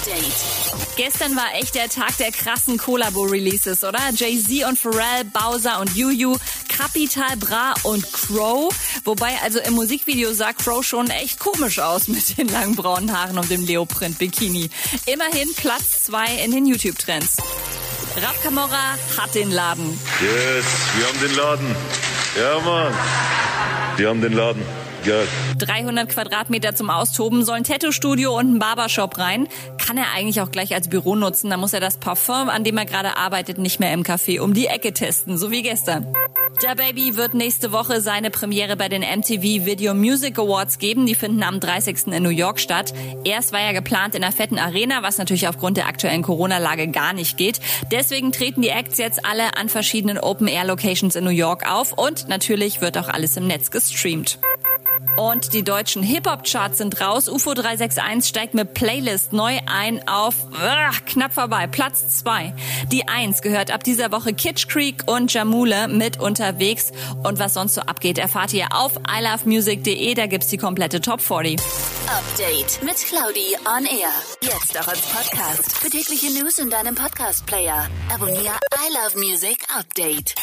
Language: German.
Update. Gestern war echt der Tag der krassen Collabo-Releases, oder? Jay-Z und Pharrell, Bowser und Juju, Capital Bra und Crow. Wobei, also im Musikvideo sah Crow schon echt komisch aus mit den langen braunen Haaren und dem Leoprint-Bikini. Immerhin Platz zwei in den YouTube-Trends. Raf Camorra hat den Laden. Yes, wir haben den Laden. Ja, Mann. Wir haben den Laden. Geil. 300 Quadratmeter zum Austoben, soll ein Tattoo-Studio und ein Barbershop rein. Kann er eigentlich auch gleich als Büro nutzen. Da muss er das Parfum, an dem er gerade arbeitet, nicht mehr im Café um die Ecke testen, so wie gestern. Der Baby wird nächste Woche seine Premiere bei den MTV Video Music Awards geben. Die finden am 30. in New York statt. Erst war ja geplant in einer fetten Arena, was natürlich aufgrund der aktuellen Corona-Lage gar nicht geht. Deswegen treten die Acts jetzt alle an verschiedenen Open-Air-Locations in New York auf und natürlich wird auch alles im Netz gestreamt. Und die deutschen Hip-Hop-Charts sind raus. UFO 361 steigt mit Playlist neu ein auf ach, knapp vorbei, Platz 2. Die 1 gehört ab dieser Woche Kitsch Creek und Jamule mit unterwegs. Und was sonst so abgeht, erfahrt ihr auf ilovemusic.de. Da gibt's die komplette Top 40. Update mit Claudi on Air. Jetzt auch als Podcast. Für tägliche News in deinem Podcast-Player. Abonniere I Love Music Update.